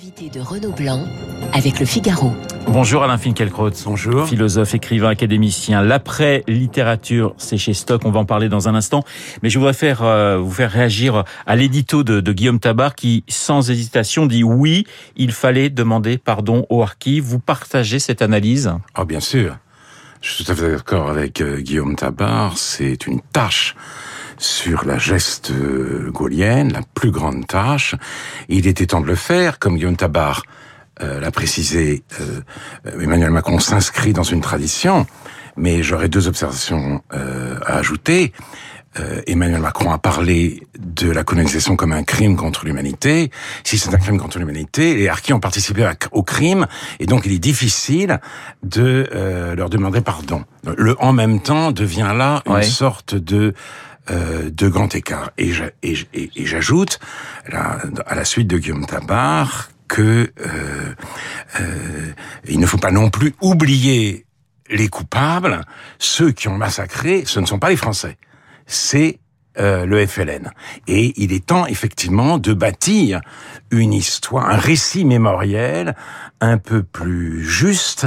L'invité de Renaud Blanc avec le Figaro. Bonjour Alain Finkielkraut. Bonjour. Philosophe, écrivain, académicien. L'après-littérature, c'est chez Stock, on va en parler dans un instant. Mais je voudrais faire, euh, vous faire réagir à l'édito de, de, Guillaume Tabar qui, sans hésitation, dit oui, il fallait demander pardon au harki. Vous partagez cette analyse? Ah bien sûr. Je suis tout à fait d'accord avec euh, Guillaume Tabar. C'est une tâche sur la geste euh, gaulienne, la plus grande tâche. Il était temps de le faire, comme Guillaume Tabar euh, l'a précisé, euh, Emmanuel Macron s'inscrit dans une tradition, mais j'aurais deux observations à ajouter. Emmanuel Macron a parlé de la colonisation comme un crime contre l'humanité. Si c'est un crime contre l'humanité, les harkis ont participé au crime, et donc il est difficile de leur demander pardon. Le en même temps devient là une sorte de euh, de grand écart. Et j'ajoute, à la suite de Guillaume Tabar, que euh, euh, il ne faut pas non plus oublier les coupables. Ceux qui ont massacré, ce ne sont pas les Français, c'est le FLN. Et il est temps effectivement de bâtir une histoire, un récit mémoriel un peu plus juste,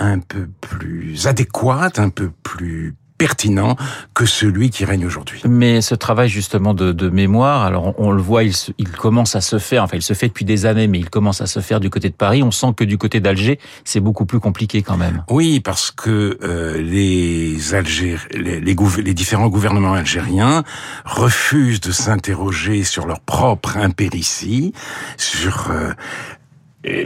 un peu plus adéquat, un peu plus pertinent que celui qui règne aujourd'hui. Mais ce travail justement de, de mémoire, alors on, le voit, il, il, commence à se faire, enfin il se fait depuis des années, mais il commence à se faire du côté de Paris. On sent que du côté d'Alger, c'est beaucoup plus compliqué quand même. Oui, parce que euh, les, Algér... les, les, les, différents gouvernements algériens refusent de s'interroger sur leur propre impéritie, sur euh,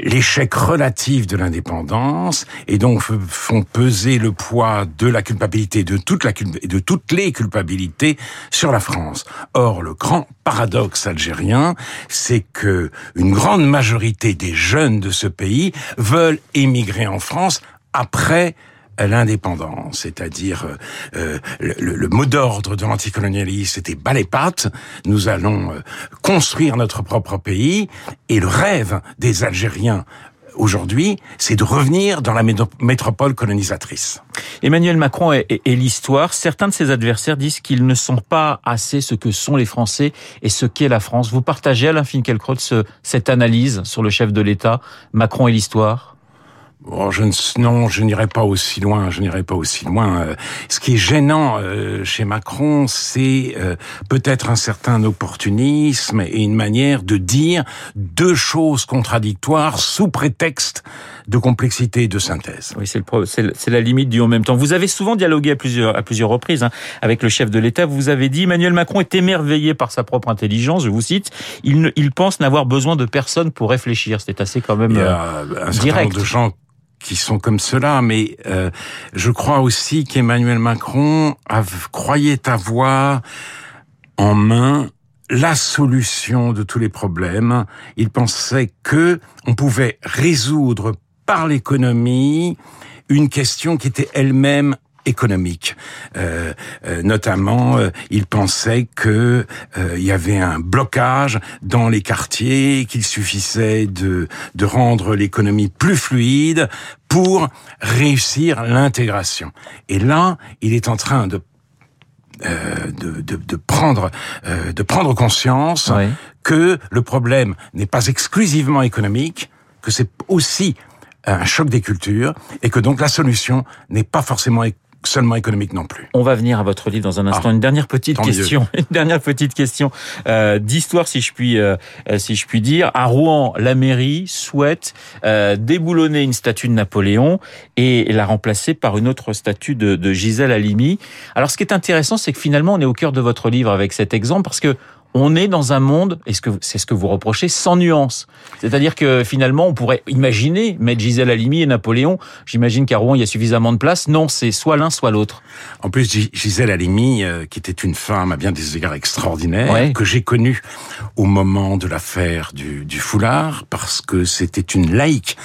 l'échec relatif de l'indépendance et donc font peser le poids de la culpabilité de toute la de toutes les culpabilités sur la France. Or le grand paradoxe algérien, c'est que une grande majorité des jeunes de ce pays veulent émigrer en France après l'indépendance, c'est-à-dire euh, le, le, mot d'ordre de l'anticolonialisme c'était bas les pattes, nous allons euh, construire notre propre pays, et le rêve des Algériens aujourd'hui, c'est de revenir dans la métropole colonisatrice. Emmanuel Macron et, l'histoire, certains de ses adversaires disent qu'ils ne sont pas assez ce que sont les Français et ce qu'est la France. Vous partagez, Alain Finkielkraut, cette analyse sur le chef de l'État, Macron et l'histoire? Je ne, non, je n'irai pas aussi loin. Je n'irai pas aussi loin. Euh, ce qui est gênant euh, chez Macron, c'est euh, peut-être un certain opportunisme et une manière de dire deux choses contradictoires sous prétexte de complexité et de synthèse. Oui, c'est la limite du en même temps. Vous avez souvent dialogué à plusieurs, à plusieurs reprises hein, avec le chef de l'État. Vous avez dit Emmanuel Macron est émerveillé par sa propre intelligence. Je vous cite. Il, il pense n'avoir besoin de personne pour réfléchir. C'est assez quand même Il y a un direct. de gens qui sont comme cela, mais euh, je crois aussi qu'Emmanuel Macron croyait avoir en main la solution de tous les problèmes. Il pensait que on pouvait résoudre par l'économie une question qui était elle-même économique. Euh, euh, notamment, euh, il pensait que il y avait un blocage dans les quartiers, qu'il suffisait de, de rendre l'économie plus fluide pour réussir l'intégration. Et là, il est en train de de, de, de, prendre de prendre conscience que le problème n'est pas exclusivement économique, que c'est aussi un choc des cultures et que donc la solution n'est pas forcément seulement économique non plus. On va venir à votre livre dans un instant. Ah, une dernière petite question, une dernière petite question euh, d'histoire, si je puis, euh, si je puis dire. À Rouen, la mairie souhaite euh, déboulonner une statue de Napoléon et la remplacer par une autre statue de, de Gisèle Halimi. Alors, ce qui est intéressant, c'est que finalement, on est au cœur de votre livre avec cet exemple parce que on est dans un monde, que c'est ce que vous reprochez, sans nuance. C'est-à-dire que finalement, on pourrait imaginer mettre Gisèle Halimi et Napoléon. J'imagine qu'à Rouen, il y a suffisamment de place. Non, c'est soit l'un, soit l'autre. En plus, Gisèle Halimi, euh, qui était une femme à bien des égards extraordinaires, que j'ai connue au moment de l'affaire du, du foulard, parce que c'était une laïque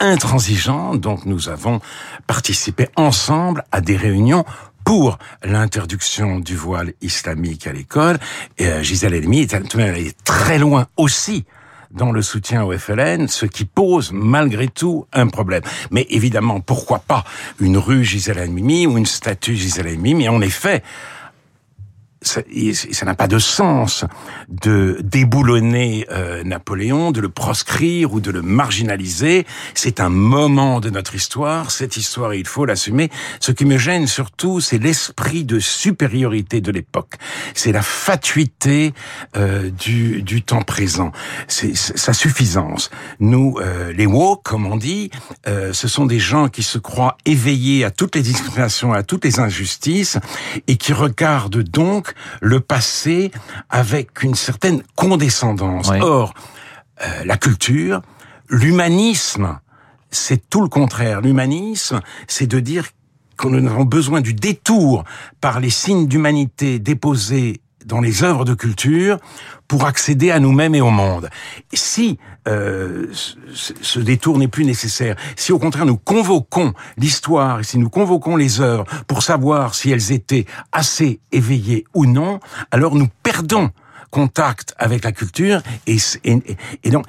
intransigeante. Donc, nous avons participé ensemble à des réunions pour l'interdiction du voile islamique à l'école. Et euh, Gisèle Halimi est très loin aussi dans le soutien au FLN, ce qui pose malgré tout un problème. Mais évidemment, pourquoi pas une rue Gisèle Halimi ou une statue Gisèle Halimi? Mais en effet, ça n'a pas de sens de déboulonner euh, Napoléon, de le proscrire ou de le marginaliser. C'est un moment de notre histoire. Cette histoire, il faut l'assumer. Ce qui me gêne surtout, c'est l'esprit de supériorité de l'époque. C'est la fatuité euh, du, du temps présent. C'est sa suffisance. Nous, euh, les woke, comme on dit, ce sont des gens qui se croient éveillés à toutes les discriminations, à toutes les injustices, et qui regardent donc le passé avec une certaine condescendance. Or, euh, la culture, l'humanisme, c'est tout le contraire. L'humanisme, c'est de dire que nous avons besoin du détour par les signes d'humanité déposés dans les œuvres de culture pour accéder à nous-mêmes et au monde. Si euh, ce détour n'est plus nécessaire, si au contraire nous convoquons l'histoire et si nous convoquons les œuvres pour savoir si elles étaient assez éveillées ou non, alors nous perdons contact avec la culture et, et, donc,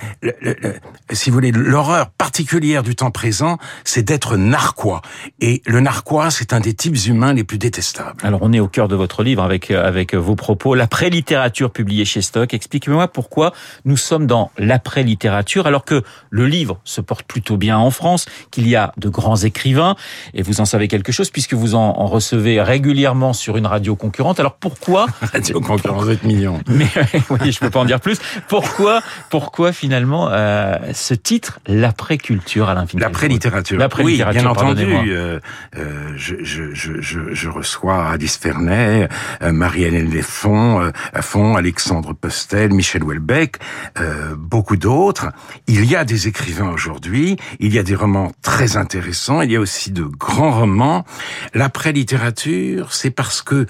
si vous voulez, l'horreur particulière du temps présent, c'est d'être narquois. Et le narquois, c'est un des types humains les plus détestables. Alors, on est au cœur de votre livre avec avec vos propos, l'après-littérature publiée chez Stock. Expliquez-moi pourquoi nous sommes dans l'après-littérature alors que le livre se porte plutôt bien en France, qu'il y a de grands écrivains et vous en savez quelque chose puisque vous en, recevez régulièrement sur une radio concurrente. Alors pourquoi radio concurrente, vous êtes mignon. oui, je peux pas en dire plus. Pourquoi, pourquoi finalement euh, ce titre, l'après-culture, Alain L'après-littérature. oui, bien entendu. Euh, euh, je, je, je, je, reçois Alice Fernet, euh, Marie-Hélène Lefond, euh, Fond, Alexandre Postel, Michel Houellebecq, euh, beaucoup d'autres. Il y a des écrivains aujourd'hui, il y a des romans très intéressants, il y a aussi de grands romans. L'après-littérature, c'est parce que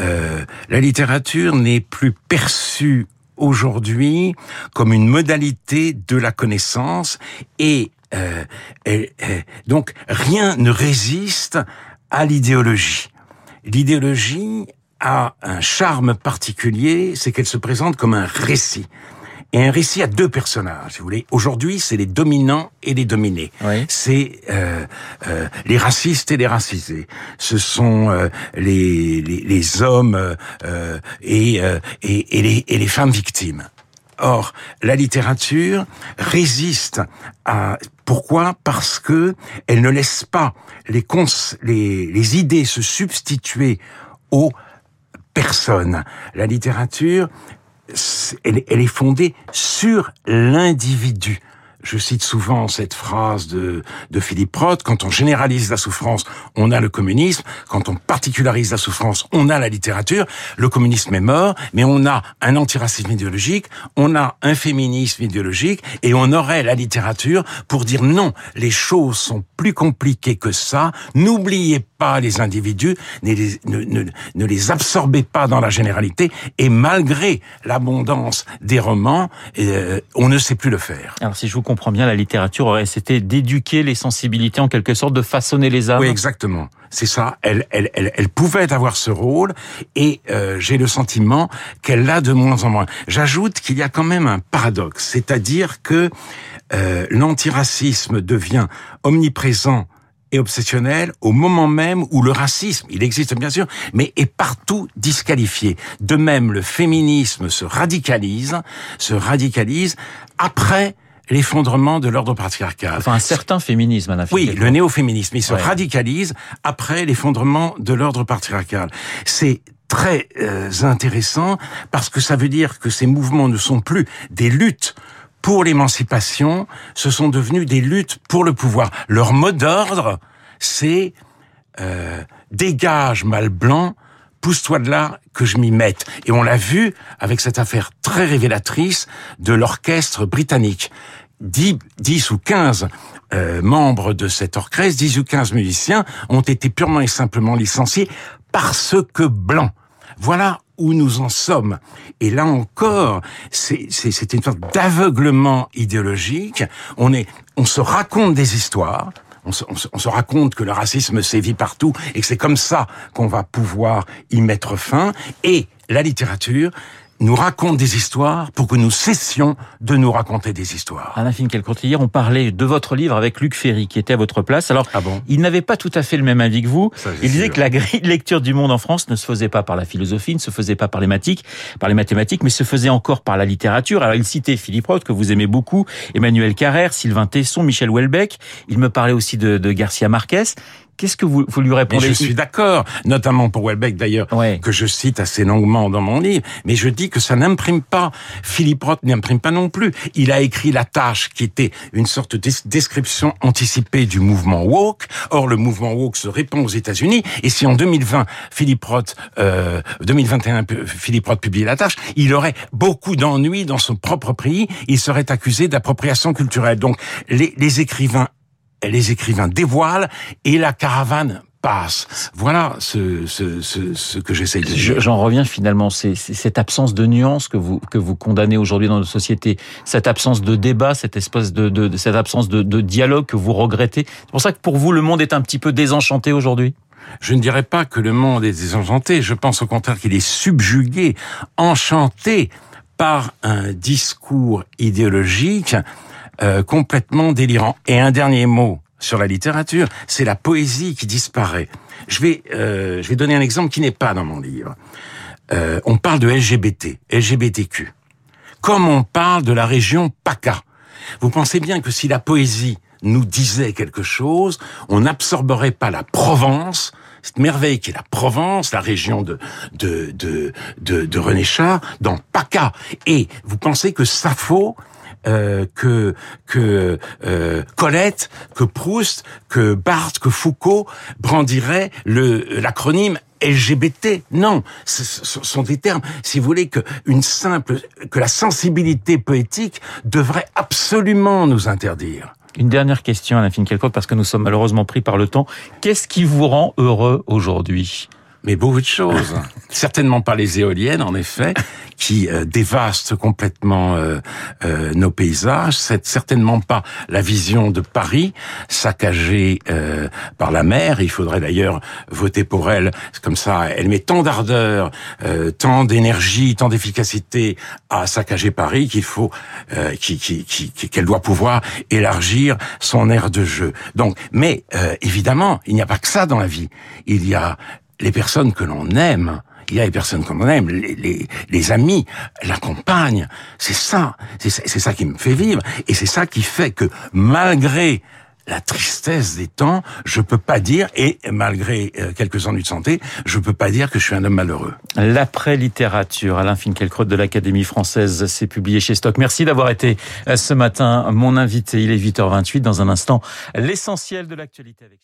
euh, la littérature n'est plus perçue aujourd'hui comme une modalité de la connaissance et euh, donc rien ne résiste à l'idéologie. L'idéologie a un charme particulier, c'est qu'elle se présente comme un récit et un récit à deux personnages, si vous voulez. Aujourd'hui, c'est les dominants et les dominés. C'est euh, euh, les racistes et les racisés. Ce sont euh, les, les, les, hommes euh, et, euh, et, et, les, et les femmes victimes. Or, la littérature résiste à pourquoi? Parce que elle ne laisse pas les, les, les idées se substituer aux personnes. La littérature elle, est fondée sur l'individu. Je cite souvent cette phrase de, de Philippe Roth, quand on généralise la souffrance, on a le communisme, quand on particularise la souffrance, on a la littérature, le communisme est mort, mais on a un antiracisme idéologique, on a un féminisme idéologique, et on aurait la littérature pour dire non, les choses sont plus compliquées que ça, n'oubliez pas les individus, ne les, ne, ne, ne les absorbez pas dans la généralité, et malgré l'abondance des romans, euh, on ne sait plus le faire. Comprends bien, la littérature été d'éduquer les sensibilités en quelque sorte, de façonner les âmes. Oui, exactement. C'est ça. Elle, elle, elle, elle, pouvait avoir ce rôle, et euh, j'ai le sentiment qu'elle l'a de moins en moins. J'ajoute qu'il y a quand même un paradoxe, c'est-à-dire que euh, l'antiracisme devient omniprésent et obsessionnel au moment même où le racisme, il existe bien sûr, mais est partout disqualifié. De même, le féminisme se radicalise, se radicalise après l'effondrement de l'ordre patriarcal. Enfin, un certain féminisme, à Oui, le néo-féminisme, il se radicalise après l'effondrement de l'ordre patriarcal. C'est très euh, intéressant parce que ça veut dire que ces mouvements ne sont plus des luttes pour l'émancipation, ce sont devenus des luttes pour le pouvoir. Leur mot d'ordre, c'est euh, dégage mal blanc, pousse-toi de là que je m'y mette. Et on l'a vu avec cette affaire très révélatrice de l'orchestre britannique. 10, 10 ou 15 euh, membres de cet orchestre, 10 ou 15 musiciens, ont été purement et simplement licenciés parce que blancs. Voilà où nous en sommes. Et là encore, c'est une sorte d'aveuglement idéologique. On est, on se raconte des histoires. On se, on se, raconte que le racisme sévit partout et que c'est comme ça qu'on va pouvoir y mettre fin. Et la littérature nous raconte des histoires pour que nous cessions de nous raconter des histoires. Alain Finkielkraut, hier, on parlait de votre livre avec Luc Ferry, qui était à votre place. Alors, ah bon il n'avait pas tout à fait le même avis que vous. il disait que la grille de lecture du monde en France ne se faisait pas par la philosophie, ne se faisait pas par les mathématiques, par les mathématiques, mais se faisait encore par la littérature. Alors, il citait Philippe Roth, que vous aimez beaucoup, Emmanuel Carrère, Sylvain Tesson, Michel Houellebecq. Il me parlait aussi de, de Garcia Marquez. Qu'est-ce que vous, vous lui répondez Je suis d'accord, notamment pour Welbeck d'ailleurs, que je cite assez longuement dans mon livre, mais je dis que ça n'imprime pas. Philippe Roth n'imprime pas non plus. Il a écrit La Tâche, qui était une sorte de description anticipée du mouvement woke. Or, le mouvement woke se répand aux États-Unis, et si en 2020, Philippe Roth, euh, 2021, Philippe Roth publiait La Tâche, il aurait beaucoup d'ennuis dans son propre pays, il serait accusé d'appropriation culturelle. Donc, les, les écrivains les écrivains dévoilent et la caravane passe. Voilà ce, ce, ce, ce que j'essaie de dire. J'en reviens finalement, c'est cette absence de nuance que vous que vous condamnez aujourd'hui dans notre société, cette absence de débat, cette espèce de, de, cette absence de, de dialogue que vous regrettez. C'est pour ça que pour vous le monde est un petit peu désenchanté aujourd'hui. Je ne dirais pas que le monde est désenchanté. Je pense au contraire qu'il est subjugué, enchanté par un discours idéologique euh, complètement délirant. Et un dernier mot sur la littérature, c'est la poésie qui disparaît. Je vais, euh, je vais donner un exemple qui n'est pas dans mon livre. Euh, on parle de LGBT, LGBTQ, comme on parle de la région PACA. Vous pensez bien que si la poésie nous disait quelque chose, on n'absorberait pas la Provence, cette merveille qui est la Provence, la région de de de de, de René Char, dans PACA. Et vous pensez que Sappho euh, que que euh, Colette, que Proust, que Barthes, que Foucault brandiraient le l'acronyme LGBT. Non, ce sont des termes, si vous voulez, que une simple, que la sensibilité poétique devrait absolument nous interdire. Une dernière question, Alain Finkielkraut, parce que nous sommes malheureusement pris par le temps. Qu'est-ce qui vous rend heureux aujourd'hui? Mais beaucoup de choses. Certainement pas les éoliennes, en effet, qui euh, dévastent complètement euh, euh, nos paysages. C'est certainement pas la vision de Paris, saccagée par la mer. Il faudrait d'ailleurs voter pour elle. Comme ça, elle met tant d'ardeur, tant d'énergie, tant d'efficacité à saccager Paris qu'il faut, qu'elle qui, qui, qui, doit pouvoir élargir son aire de jeu. Donc, mais évidemment, il n'y a pas que ça dans la vie. Il y a les personnes que l'on aime, il y a les personnes que l'on aime, les, les, les, amis, la compagne, c'est ça, c'est ça qui me fait vivre, et c'est ça qui fait que malgré la tristesse des temps, je peux pas dire, et malgré euh, quelques ennuis de santé, je peux pas dire que je suis un homme malheureux. L'après-littérature, Alain Finkielkraut de l'Académie française, c'est publié chez Stock. Merci d'avoir été euh, ce matin mon invité. Il est 8h28. Dans un instant, l'essentiel de l'actualité avec